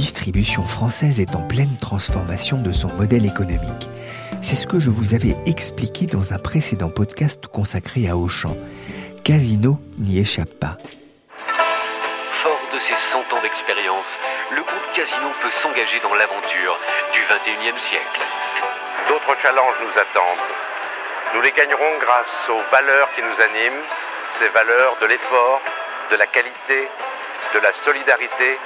Distribution française est en pleine transformation de son modèle économique. C'est ce que je vous avais expliqué dans un précédent podcast consacré à Auchan. Casino n'y échappe pas. Fort de ses 100 ans d'expérience, le groupe Casino peut s'engager dans l'aventure du 21e siècle. D'autres challenges nous attendent. Nous les gagnerons grâce aux valeurs qui nous animent, ces valeurs de l'effort, de la qualité, de la solidarité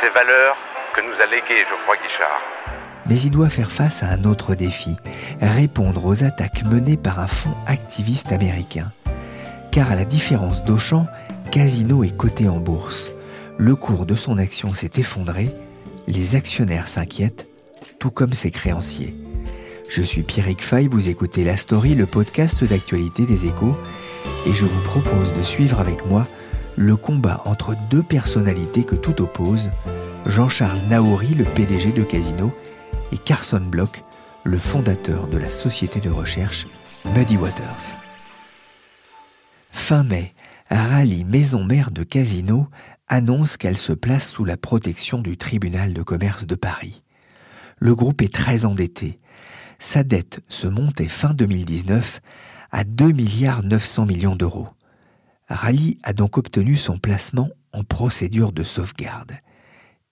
ces valeurs que nous a léguées Geoffroy Guichard. Mais il doit faire face à un autre défi, répondre aux attaques menées par un fonds activiste américain. Car à la différence d'Auchan, Casino est coté en bourse. Le cours de son action s'est effondré, les actionnaires s'inquiètent, tout comme ses créanciers. Je suis Pierrick Fay, vous écoutez La Story, le podcast d'actualité des échos, et je vous propose de suivre avec moi le combat entre deux personnalités que tout oppose, Jean-Charles Naouri, le PDG de Casino, et Carson Block, le fondateur de la société de recherche Muddy Waters. Fin mai, Rally Maison Mère de Casino annonce qu'elle se place sous la protection du tribunal de commerce de Paris. Le groupe est très endetté. Sa dette se montait fin 2019 à 2 milliards 900 millions d'euros. Rally a donc obtenu son placement en procédure de sauvegarde.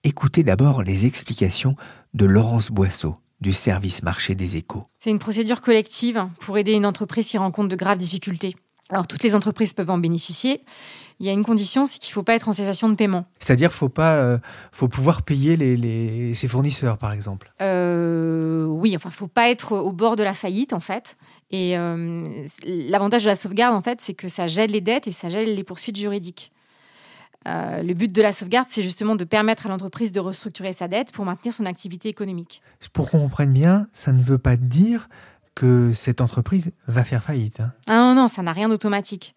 Écoutez d'abord les explications de Laurence Boisseau du service marché des échos. C'est une procédure collective pour aider une entreprise qui rencontre de graves difficultés. Alors toutes les entreprises peuvent en bénéficier. Il y a une condition, c'est qu'il ne faut pas être en cessation de paiement. C'est-à-dire faut pas, euh, faut pouvoir payer les, ses fournisseurs, par exemple. Euh, oui, enfin, faut pas être au bord de la faillite, en fait. Et euh, l'avantage de la sauvegarde, en fait, c'est que ça gèle les dettes et ça gèle les poursuites juridiques. Euh, le but de la sauvegarde, c'est justement de permettre à l'entreprise de restructurer sa dette pour maintenir son activité économique. Pour qu'on comprenne bien, ça ne veut pas dire que cette entreprise va faire faillite. Hein. Ah non, non, ça n'a rien d'automatique.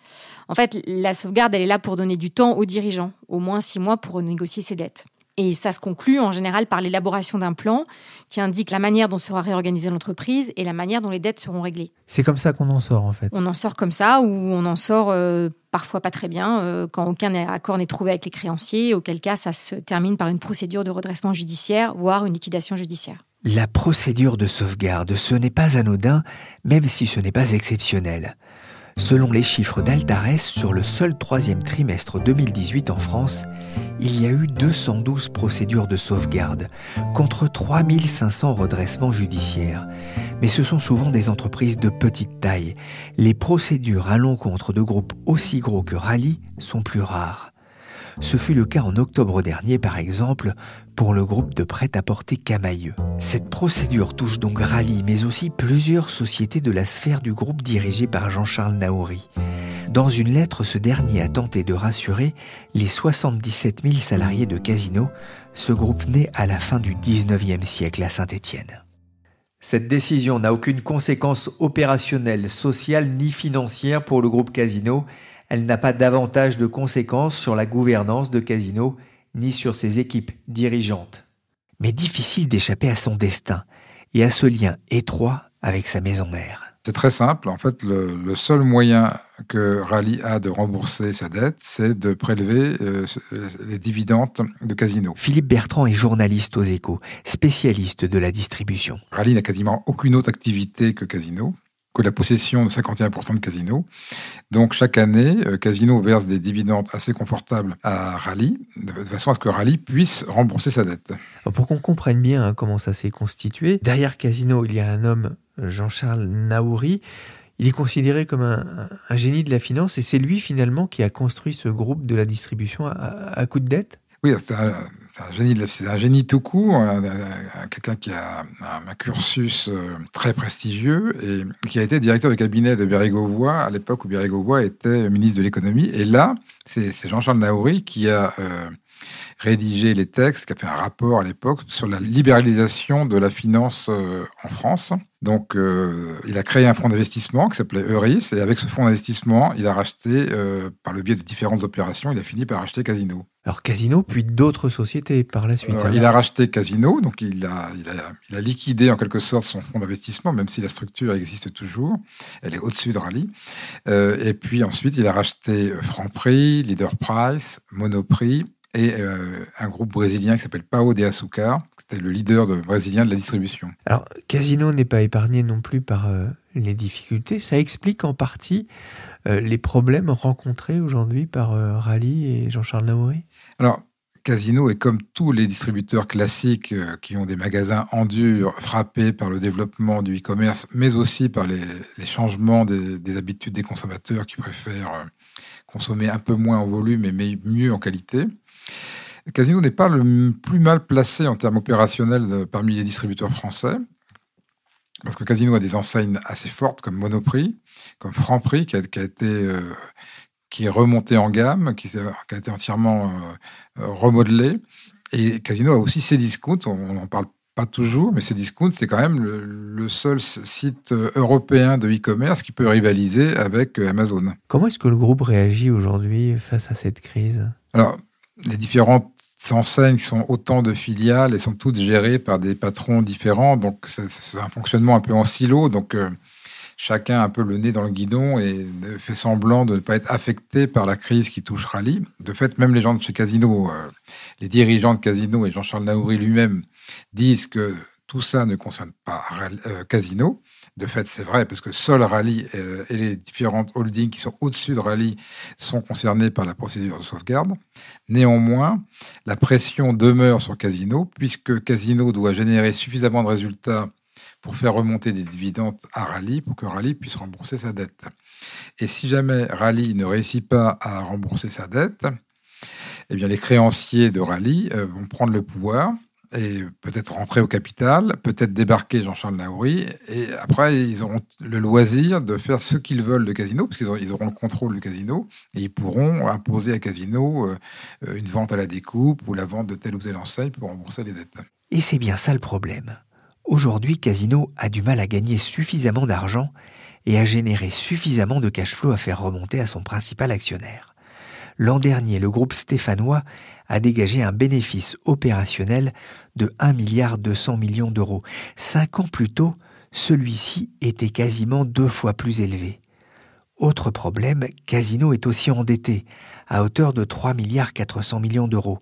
En fait, la sauvegarde, elle est là pour donner du temps aux dirigeants, au moins six mois pour renégocier ses dettes. Et ça se conclut en général par l'élaboration d'un plan qui indique la manière dont sera réorganisée l'entreprise et la manière dont les dettes seront réglées. C'est comme ça qu'on en sort en fait. On en sort comme ça ou on en sort euh, parfois pas très bien euh, quand aucun accord n'est trouvé avec les créanciers, auquel cas ça se termine par une procédure de redressement judiciaire, voire une liquidation judiciaire. La procédure de sauvegarde, ce n'est pas anodin, même si ce n'est pas exceptionnel. Selon les chiffres d'Altares, sur le seul troisième trimestre 2018 en France, il y a eu 212 procédures de sauvegarde, contre 3500 redressements judiciaires. Mais ce sont souvent des entreprises de petite taille. Les procédures à l'encontre de groupes aussi gros que Rally sont plus rares. Ce fut le cas en octobre dernier, par exemple, pour le groupe de prêt-à-porter Camailleux. Cette procédure touche donc Rally, mais aussi plusieurs sociétés de la sphère du groupe dirigé par Jean-Charles Naouri. Dans une lettre, ce dernier a tenté de rassurer les 77 000 salariés de Casino, ce groupe né à la fin du 19e siècle à Saint-Étienne. Cette décision n'a aucune conséquence opérationnelle, sociale ni financière pour le groupe Casino elle n'a pas davantage de conséquences sur la gouvernance de Casino ni sur ses équipes dirigeantes. Mais difficile d'échapper à son destin et à ce lien étroit avec sa maison mère. C'est très simple. En fait, le, seul moyen que Rally a de rembourser sa dette, c'est de prélever euh, les dividendes de Casino. Philippe Bertrand est journaliste aux échos, spécialiste de la distribution. Rally n'a quasiment aucune autre activité que Casino que la possession de 51% de Casino. Donc chaque année, euh, Casino verse des dividendes assez confortables à Rally, de façon à ce que Rally puisse rembourser sa dette. Pour qu'on comprenne bien hein, comment ça s'est constitué, derrière Casino, il y a un homme, Jean-Charles Naouri. Il est considéré comme un, génie de la finance et c'est lui finalement qui a construit ce groupe de la distribution à, à coup de dette? Oui, c'est un, génie, c'est un génie tout court, quelqu'un qui a un, cursus euh, très prestigieux et qui a été directeur de cabinet de Bérégovoy à l'époque où Bérégovoy était ministre de l'économie. Et là, c'est Jean-Charles Naouri qui a euh, rédigé les textes, qui a fait un rapport à l'époque sur la libéralisation de la finance euh, en France. Donc, euh, il a créé un fonds d'investissement qui s'appelait Euris, et avec ce fonds d'investissement, il a racheté, euh, par le biais de différentes opérations, il a fini par acheter Casino. Alors Casino, puis d'autres sociétés par la suite. il a racheté Casino, donc il a, il, a, il a, liquidé en quelque sorte son fonds d'investissement, même si la structure existe toujours. Elle est au-dessus de Rally. et puis ensuite, il a racheté Franprix, Leader Price, Monoprix, et euh, un groupe brésilien qui s'appelle Pao de Açúcar, c'était le leader de, brésilien de la distribution. Alors, Casino n'est pas épargné non plus par euh, les difficultés. Ça explique en partie euh, les problèmes rencontrés aujourd'hui par Rally et Jean-Charles Naouri Alors, Casino est comme tous les distributeurs classiques qui ont des magasins en dur, frappés par le développement du e-commerce, mais aussi par les, changements des, des, habitudes des consommateurs qui préfèrent consommer un peu moins en volume et mieux en qualité. Casino n'est pas le plus mal placé en termes opérationnels parmi les distributeurs français, parce que Casino a des enseignes assez fortes comme Monoprix, comme Franprix, qui a, qui a été euh, qui est remonté en gamme, qui, a été entièrement euh, remodelé. Et Casino a aussi ses discounts, on n'en parle pas toujours, mais ses discounts, c'est quand même le, seul site européen de e-commerce qui peut rivaliser avec Amazon. Comment est-ce que le groupe réagit aujourd'hui face à cette crise? Alors, les différentes enseignes sont autant de filiales et sont toutes gérées par des patrons différents. Donc, c'est un fonctionnement un peu en silo. Donc, euh, chacun a un peu le nez dans le guidon et fait semblant de ne pas être affecté par la crise qui touche Rally. De fait, même les gens de chez Casino, euh, les dirigeants de Casino et Jean-Charles Naouri lui-même disent que tout ça ne concerne pas euh, Casino. De fait, c'est vrai, parce que seul Rally euh, et les différentes holdings qui sont au-dessus de Rally sont concernés par la procédure de sauvegarde. Néanmoins, la pression demeure sur Casino, puisque Casino doit générer suffisamment de résultats pour faire remonter des dividendes à Rally, pour que Rally puisse rembourser sa dette. Et si jamais Rally ne réussit pas à rembourser sa dette, eh bien les créanciers de Rally euh, vont prendre le pouvoir et peut-être rentrer au capital, peut-être débarquer Jean-Charles Naouri, et après, ils auront le loisir de faire ce qu'ils veulent de Casino, parce qu'ils auront, le contrôle du Casino, et ils pourront imposer à Casino euh, une vente à la découpe ou la vente de telle ou telle enseigne pour rembourser les dettes. Et c'est bien ça le problème. Aujourd'hui, Casino a du mal à gagner suffisamment d'argent et à générer suffisamment de cash flow à faire remonter à son principal actionnaire. L'an dernier, le groupe stéphanois a dégagé un bénéfice opérationnel de 1 milliard 200 millions d'euros. Cinq ans plus tôt, celui-ci était quasiment deux fois plus élevé. Autre problème, Casino est aussi endetté, à hauteur de 3 milliards 400 millions d'euros.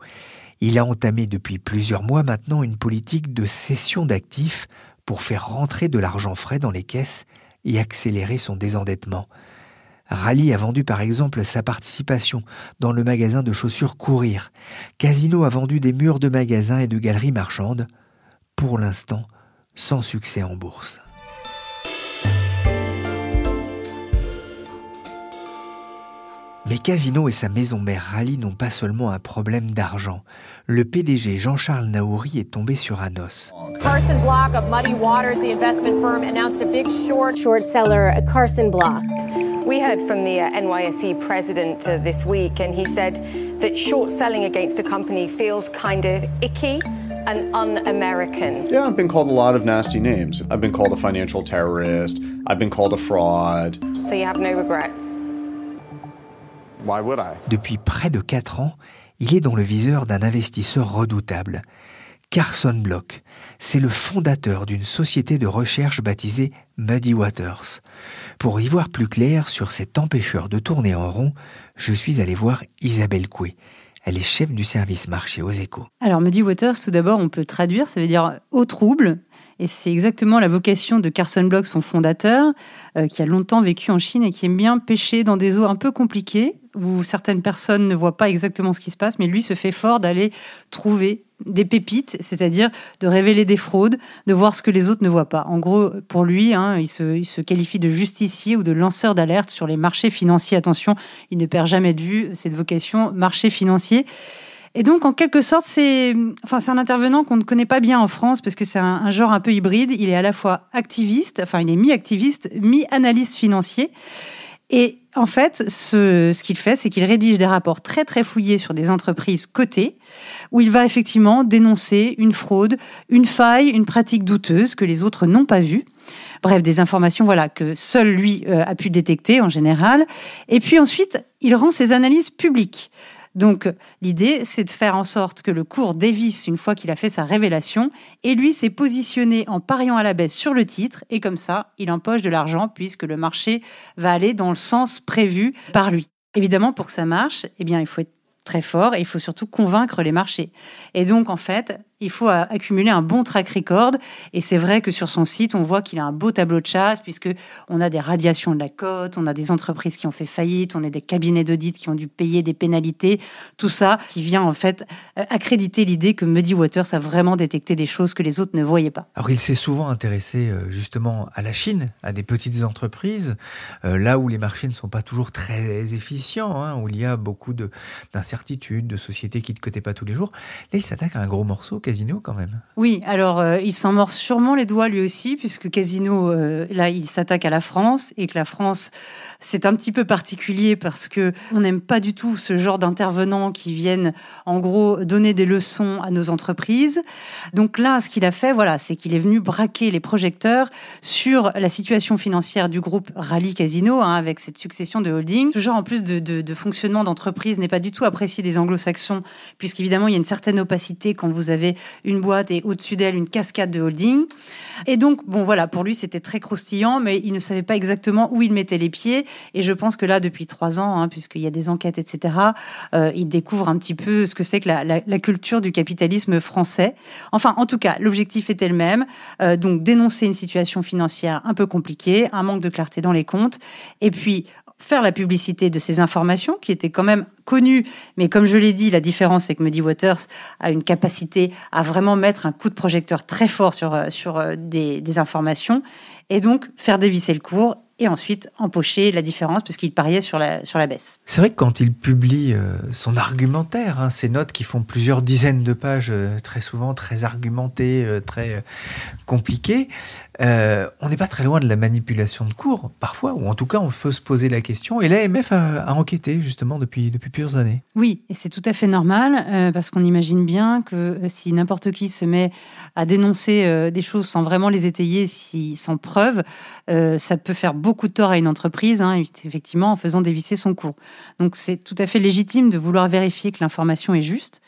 Il a entamé depuis plusieurs mois maintenant une politique de cession d'actifs pour faire rentrer de l'argent frais dans les caisses et accélérer son désendettement. Rally a vendu par exemple sa participation dans le magasin de chaussures Courir. Casino a vendu des murs de magasins et de galeries marchandes, pour l'instant sans succès en bourse. Mais Casino et sa maison mère Rally n'ont pas seulement un problème d'argent. Le PDG Jean-Charles Naouri est tombé sur un os. Carson Block of Muddy Waters, the investment firm, announced a big short short seller, Carson Block. We heard from the uh, NYSE president uh, this week, and he said that short selling against a company feels kind of icky and un American. Yeah, I've been called a lot of nasty names. I've been called a financial terrorist, I've been called a fraud. So you have no regrets? Why would I? Depuis près de 4 ans, il est dans le viseur d'un investisseur redoutable, Carson Block. C'est le fondateur d'une société de recherche baptisée Muddy Waters. Pour y voir plus clair sur cet empêcheur de tourner en rond, je suis allé voir Isabelle Coué. Elle est chef du service marché aux échos. Alors, Muddy Waters, tout d'abord, on peut traduire, ça veut dire au trouble. Et c'est exactement la vocation de Carson Block, son fondateur, euh, qui a longtemps vécu en Chine et qui aime bien pêcher dans des eaux un peu compliquées, où certaines personnes ne voient pas exactement ce qui se passe, mais lui se fait fort d'aller trouver des pépites, c'est-à-dire de révéler des fraudes, de voir ce que les autres ne voient pas. En gros, pour lui, hein, il, se, qualifie de justicier ou de lanceur d'alerte sur les marchés financiers. Attention, il ne perd jamais de vue cette vocation marché financier. Et donc, en quelque sorte, c'est enfin, un intervenant qu'on ne connaît pas bien en France parce que c'est un, un, genre un peu hybride. Il est à la fois activiste, enfin, il est mi-activiste, mi-analyste financier. Et en fait, ce, qu'il fait, c'est qu'il rédige des rapports très très fouillés sur des entreprises cotées, où il va effectivement dénoncer une fraude, une faille, une pratique douteuse que les autres n'ont pas vue. Bref, des informations voilà que seul lui euh, a pu détecter en général. Et puis ensuite, il rend ses analyses publiques. Donc l'idée, c'est de faire en sorte que le cours dévisse une fois qu'il a fait sa révélation, et lui s'est positionné en pariant à la baisse sur le titre, et comme ça, il empoche de l'argent puisque le marché va aller dans le sens prévu par lui. Évidemment, pour que ça marche, eh bien, il faut être très fort et il faut surtout convaincre les marchés. Et donc, en fait, il faut accumuler un bon track record. Et c'est vrai que sur son site, on voit qu'il a un beau tableau de chasse, puisque on a des radiations de la cote, on a des entreprises qui ont fait faillite, on a des cabinets d'audit qui ont dû payer des pénalités. Tout ça qui vient en fait euh, accréditer l'idée que Muddy Waters a vraiment détecté des choses que les autres ne voyaient pas. Alors il s'est souvent intéressé euh, justement à la Chine, à des petites entreprises, euh, là où les marchés ne sont pas toujours très efficients, hein, où il y a beaucoup d'incertitudes, de, sociétés qui ne cotaient pas tous les jours. Là, il s'attaque à un gros morceau Oui, alors euh, il s'en mord sûrement les doigts lui aussi, puisque Casino, euh, là, il s'attaque à la France et que la France, c'est un petit peu particulier parce que on n'aime pas du tout ce genre d'intervenants qui viennent, en gros, donner des leçons à nos entreprises. Donc là, ce qu'il a fait, voilà, c'est qu'il est venu braquer les projecteurs sur la situation financière du groupe Rally Casino, hein, avec cette succession de holdings. Ce genre, en plus de, de, de fonctionnement d'entreprise, n'est pas du tout apprécié des anglo-saxons, puisqu'évidemment, il y a une certaine opacité quand vous avez une boîte et au-dessus d'elle une cascade de holding. Et donc, bon, voilà, pour lui, c'était très croustillant, mais il ne savait pas exactement où il mettait les pieds. Et je pense que là, depuis trois ans, hein, puisqu'il y a des enquêtes, etc., euh, il découvre un petit peu ce que c'est que la, culture du capitalisme français. Enfin, en tout cas, l'objectif était le même. Euh, donc, dénoncer une situation financière un peu compliquée, un manque de clarté dans les comptes, et puis faire la publicité de ces informations qui étaient quand même connues. Mais comme je l'ai dit, la différence, c'est que Muddy Waters a une capacité à vraiment mettre un coup de projecteur très fort sur, euh, sur euh, des, informations et donc faire dévisser le cours et ensuite empocher la différence puisqu'il pariait sur la, sur la baisse. C'est vrai que quand il publie euh, son argumentaire, hein, ces notes qui font plusieurs dizaines de pages, très souvent très argumentées, très compliquées, euh, on n'est pas très loin de la manipulation de cours, parfois, ou en tout cas on peut se poser la question, et l'AMF a, a, enquêté justement depuis, plusieurs années. Oui, et c'est tout à fait normal, euh, parce qu'on imagine bien que euh, si n'importe qui se met à dénoncer des choses sans vraiment les étayer, sans preuve, ça peut faire beaucoup de tort à une entreprise, hein, effectivement, en faisant dévisser son cours. Donc c'est tout à fait légitime de vouloir vérifier que l'information est juste.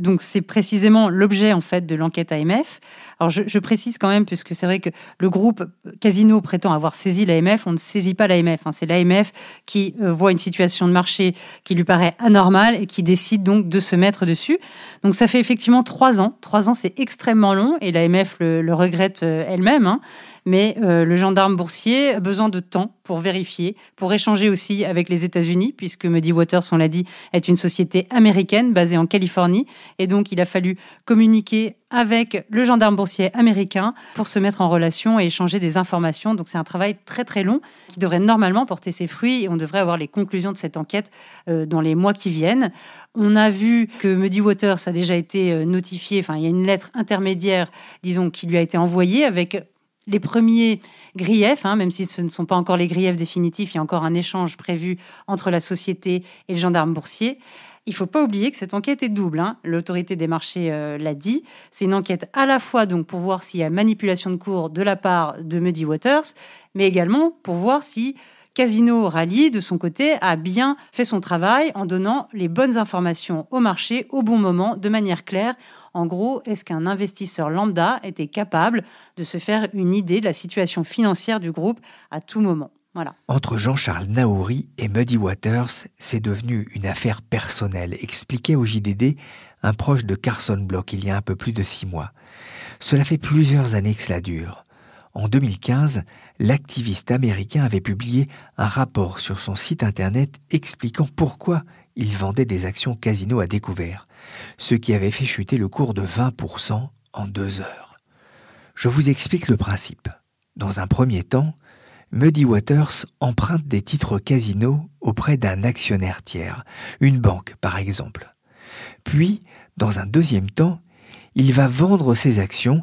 Donc c'est précisément l'objet en fait de l'enquête AMF. Alors je, précise quand même, puisque c'est vrai que le groupe Casino prétend avoir saisi l'AMF, on ne saisit pas l'AMF. Hein. C'est l'AMF qui euh, voit une situation de marché qui lui paraît anormale et qui décide donc de se mettre dessus. Donc ça fait effectivement trois ans. Trois ans, c'est extrêmement long et l'AMF le, le, regrette euh, elle-même. Hein mais euh, le gendarme boursier a besoin de temps pour vérifier, pour échanger aussi avec les États-Unis, puisque Muddy Waters, on l'a dit, est une société américaine basée en Californie, et donc il a fallu communiquer avec le gendarme boursier américain pour se mettre en relation et échanger des informations. Donc c'est un travail très très long qui devrait normalement porter ses fruits et on devrait avoir les conclusions de cette enquête euh, dans les mois qui viennent. On a vu que Muddy Waters a déjà été euh, notifié, enfin il y a une lettre intermédiaire, disons, qui lui a été envoyée avec les premiers griefs, hein, même si ce ne sont pas encore les griefs définitifs, il y a encore un échange prévu entre la société et le gendarme boursier. Il ne faut pas oublier que cette enquête est double. Hein. L'autorité des marchés euh, l'a dit. C'est une enquête à la fois donc pour voir s'il y a manipulation de cours de la part de Muddy Waters, mais également pour voir si Casino Rally, de son côté, a bien fait son travail en donnant les bonnes informations au marché au bon moment, de manière claire. En gros, est-ce qu'un investisseur lambda était capable de se faire une idée de la situation financière du groupe à tout moment? Entre Jean-Charles Naouri et Muddy Waters, c'est devenu une affaire personnelle, expliquait au JDD un proche de Carson Block il y a un peu plus de six mois. Cela fait plusieurs années que cela dure. En 2015, l'activiste américain avait publié un rapport sur son site internet expliquant pourquoi il vendait des actions casino à découvert, ce qui avait fait chuter le cours de 20% en deux heures. Je vous explique le principe. Dans un premier temps, Muddy Waters emprunte des titres casino auprès d'un actionnaire tiers, une banque par exemple. Puis, dans un deuxième temps, il va vendre ses actions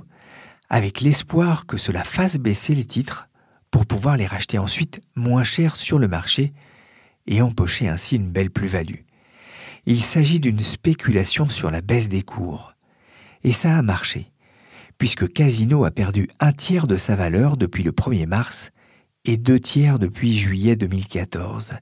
avec l'espoir que cela fasse baisser les titres pour pouvoir les racheter ensuite moins cher sur le marché et empocher ainsi une belle plus-value. Il s'agit d'une spéculation sur la baisse des cours. Et ça a marché, puisque Casino a perdu un tiers de sa valeur depuis le 1er mars et deux tiers depuis juillet 2014.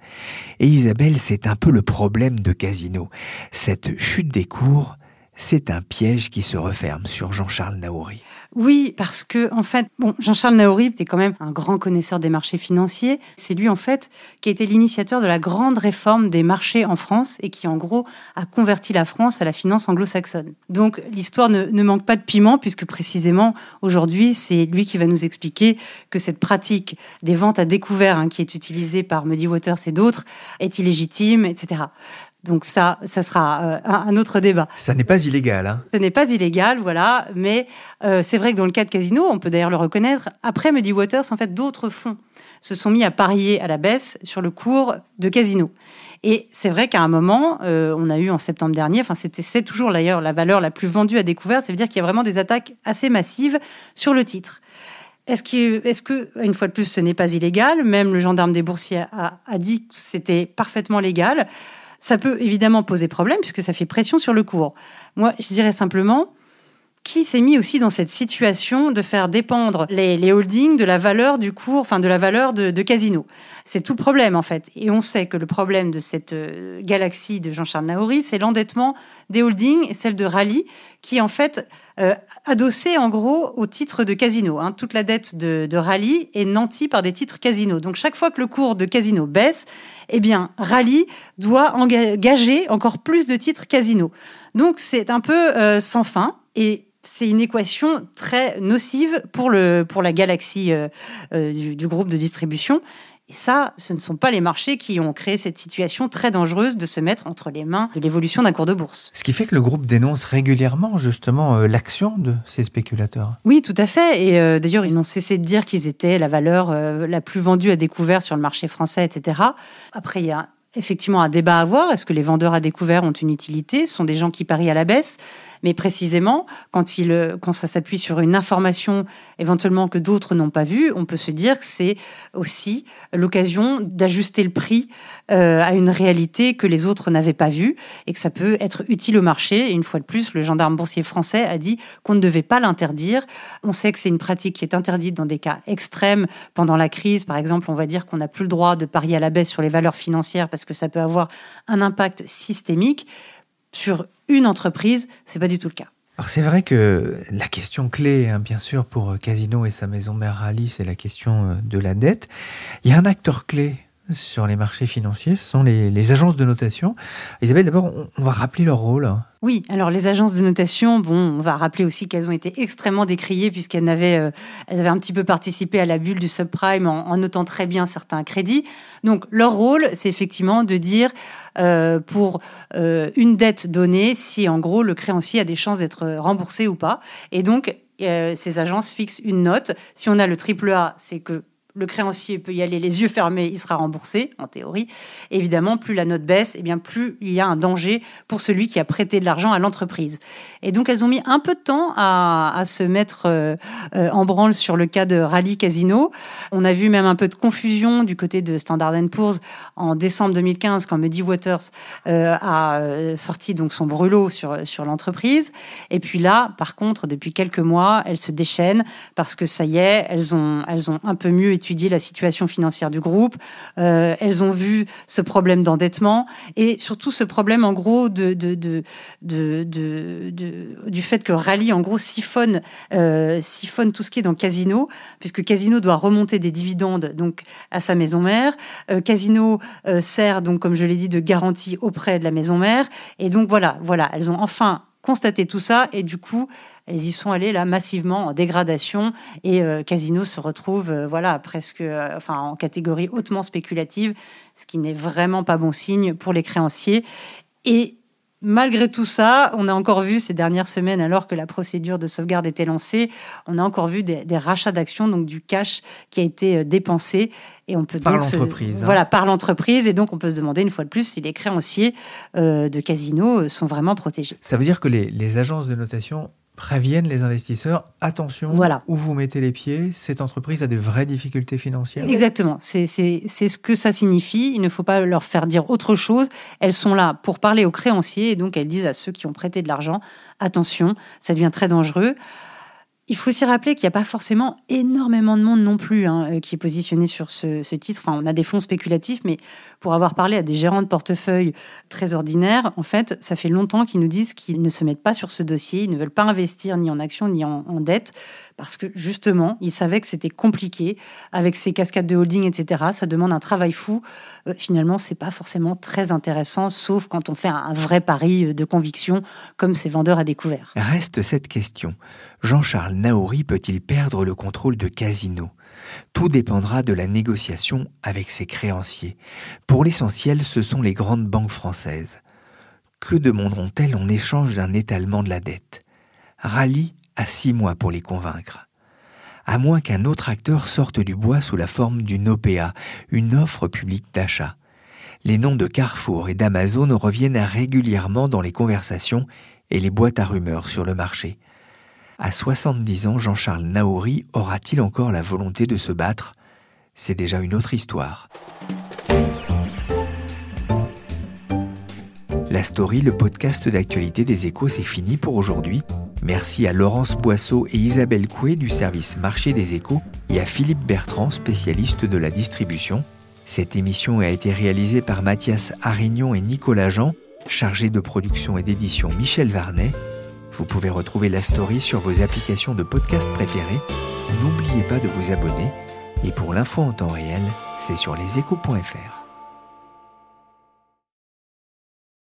Et Isabelle, c'est un peu le problème de Casino. Cette chute des cours, c'est un piège qui se referme sur Jean-Charles Naouri. Oui, parce que en fait, bon, Jean-Charles Naouri était quand même un grand connaisseur des marchés financiers. C'est lui en fait qui a été l'initiateur de la grande réforme des marchés en France et qui en gros a converti la France à la finance anglo-saxonne. Donc l'histoire ne, ne, manque pas de piment puisque précisément aujourd'hui c'est lui qui va nous expliquer que cette pratique des ventes à découvert hein, qui est utilisée par Muddy Waters et d'autres est illégitime, etc. Donc ça, ça sera euh, un, autre débat. Ça n'est pas illégal. Hein. Ce n'est pas illégal, voilà. Mais euh, c'est vrai que dans le cas de Casino, on peut d'ailleurs le reconnaître. Après Muddy Waters, en fait, d'autres fonds se sont mis à parier à la baisse sur le cours de Casino. Et c'est vrai qu'à un moment, euh, on a eu en septembre dernier, enfin c'était c'est toujours d'ailleurs la valeur la plus vendue à découvert. Ça veut dire qu'il y a vraiment des attaques assez massives sur le titre. Est-ce que, est que, une fois de plus, ce n'est pas illégal? Même le gendarme des boursiers a, a dit que c'était parfaitement légal. Ça peut évidemment poser problème puisque ça fait pression sur le cours. Moi, je dirais simplement, qui s'est mis aussi dans cette situation de faire dépendre les, holdings de la valeur du cours, enfin de la valeur de, Casino? C'est tout le problème en fait. Et on sait que le problème de cette euh, galaxie de Jean-Charles Naouri, c'est l'endettement des holdings et celle de Rally, qui en fait euh, adossé en gros au titre de Casino. Hein. Toute la dette de, Rally est nantie par des titres Casino. Donc chaque fois que le cours de Casino baisse, eh bien Rally doit engager encore plus de titres Casino. Donc c'est un peu euh, sans fin et c'est une équation très nocive pour, le, pour la galaxie euh, du, groupe de distribution. Et ça, ce ne sont pas les marchés qui ont créé cette situation très dangereuse de se mettre entre les mains de l'évolution d'un cours de bourse. Ce qui fait que le groupe dénonce régulièrement justement euh, l'action de ces spéculateurs. Oui, tout à fait. Et d'ailleurs, ils n'ont cessé de dire qu'ils étaient la valeur la plus vendue à découvert sur le marché français, etc. Après, il y a effectivement un débat à avoir. Est-ce que les vendeurs à découvert ont une utilité? Ce sont des gens qui parient à la baisse. Mais précisément, quand, il, quand ça s'appuie sur une information éventuellement que d'autres n'ont pas vue, on peut se dire que c'est aussi l'occasion d'ajuster le prix euh, à une réalité que les autres n'avaient pas vue et que ça peut être utile au marché. Et une fois de plus, le gendarme boursier français a dit qu'on ne devait pas l'interdire. On sait que c'est une pratique qui est interdite dans des cas extrêmes. Pendant la crise, par exemple, on va dire qu'on n'a plus le droit de parier à la baisse sur les valeurs financières parce que ça peut avoir un impact systémique sur une entreprise, c'est pas du tout le cas. Alors c'est vrai que la question clé, hein, bien sûr, pour Casino et sa maison mère Rally, c'est la question euh, de la dette. Il y a un acteur clé sur les marchés financiers, ce sont les, agences de notation. Isabelle, d'abord, on, va rappeler leur rôle. Oui, alors les agences de notation, bon, on va rappeler aussi qu'elles ont été extrêmement décriées puisqu'elles avaient, euh, avaient un petit peu participé à la bulle du subprime en, notant très bien certains crédits. Donc leur rôle, c'est effectivement de dire euh, pour euh, une dette donnée si en gros le créancier a des chances d'être remboursé ou pas. Et donc ces agences fixent une note. Si on a le triple A, c'est que le créancier peut y aller les yeux fermés, il sera remboursé, en théorie. Évidemment, plus la note baisse, et eh bien plus il y a un danger pour celui qui a prêté de l'argent à l'entreprise. Et donc, elles ont mis un peu de temps à, se mettre euh, euh, en branle sur le cas de Rally Casino. On a vu même un peu de confusion du côté de Standard Poor's en décembre 2015 quand Muddy Waters euh, a sorti donc son brûlot sur, sur l'entreprise. Et puis là, par contre, depuis quelques mois, elles se déchaînent parce que ça y est, elles ont, elles ont un peu mieux étudié la situation financière du groupe, euh, elles ont vu ce problème d'endettement et surtout ce problème en gros de, de, de, de, du fait que Rally en gros siphonne, euh, siphonne tout ce qui est dans Casino, puisque Casino doit remonter des dividendes donc à sa maison mère. Euh, Casino sert donc comme je l'ai dit de garantie auprès de la maison mère et donc voilà, voilà, elles ont enfin constaté tout ça et du coup elles y sont allées là massivement en dégradation et euh, Casino se retrouve euh, voilà presque euh, enfin en catégorie hautement spéculative, ce qui n'est vraiment pas bon signe pour les créanciers. Et Malgré tout ça, on a encore vu ces dernières semaines, alors que la procédure de sauvegarde était lancée, on a encore vu des, des rachats d'actions, donc du cash qui a été dépensé. Et on peut par l'entreprise. Hein. Voilà, par l'entreprise. Et donc, on peut se demander une fois de plus si les créanciers euh, de Casino sont vraiment protégés. Ça veut dire que les, les agences de notation préviennent les investisseurs attention voilà. où vous mettez les pieds, cette entreprise a de vraies difficultés financières. Exactement, c'est ce que ça signifie. Il ne faut pas leur faire dire autre chose. Elles sont là pour parler aux créanciers et donc elles disent à ceux qui ont prêté de l'argent attention, ça devient très dangereux. Il faut aussi rappeler qu'il n'y a pas forcément énormément de monde non plus hein, euh, qui est positionné sur ce, titre. Enfin, on a des fonds spéculatifs, mais pour avoir parlé à des gérants de portefeuille très ordinaires, en fait, ça fait longtemps qu'ils nous disent qu'ils ne se mettent pas sur ce dossier, ils ne veulent pas investir ni en actions ni en, en dette, parce que justement, ils savaient que c'était compliqué avec ces cascades de holding, etc. Ça demande un travail fou. Euh, finalement, c'est pas forcément très intéressant, sauf quand on fait un vrai pari de conviction, comme ces vendeurs à découvert. Reste cette question. Jean-Charles Naouri peut-il perdre le contrôle de Casino? Tout dépendra de la négociation avec ses créanciers. Pour l'essentiel, ce sont les grandes banques françaises. Que demanderont-elles en échange d'un étalement de la dette? Rallye a six mois pour les convaincre. À moins qu'un autre acteur sorte du bois sous la forme d'une OPA, une offre publique d'achat. Les noms de Carrefour et d'Amazon reviennent régulièrement dans les conversations et les boîtes à rumeurs sur le marché. À 70 ans, Jean-Charles Naouri aura-t-il encore la volonté de se battre? C'est déjà une autre histoire. La story, le podcast d'actualité des échos, c'est fini pour aujourd'hui. Merci à Laurence Boisseau et Isabelle Coué du service Marché des échos et à Philippe Bertrand, spécialiste de la distribution. Cette émission a été réalisée par Mathias Arignon et Nicolas Jean, chargé de production et d'édition Michel Varnet. Vous pouvez retrouver la story sur vos applications de podcast préférées. N'oubliez pas de vous abonner. Et pour l'info en temps réel, c'est sur leséchos.fr.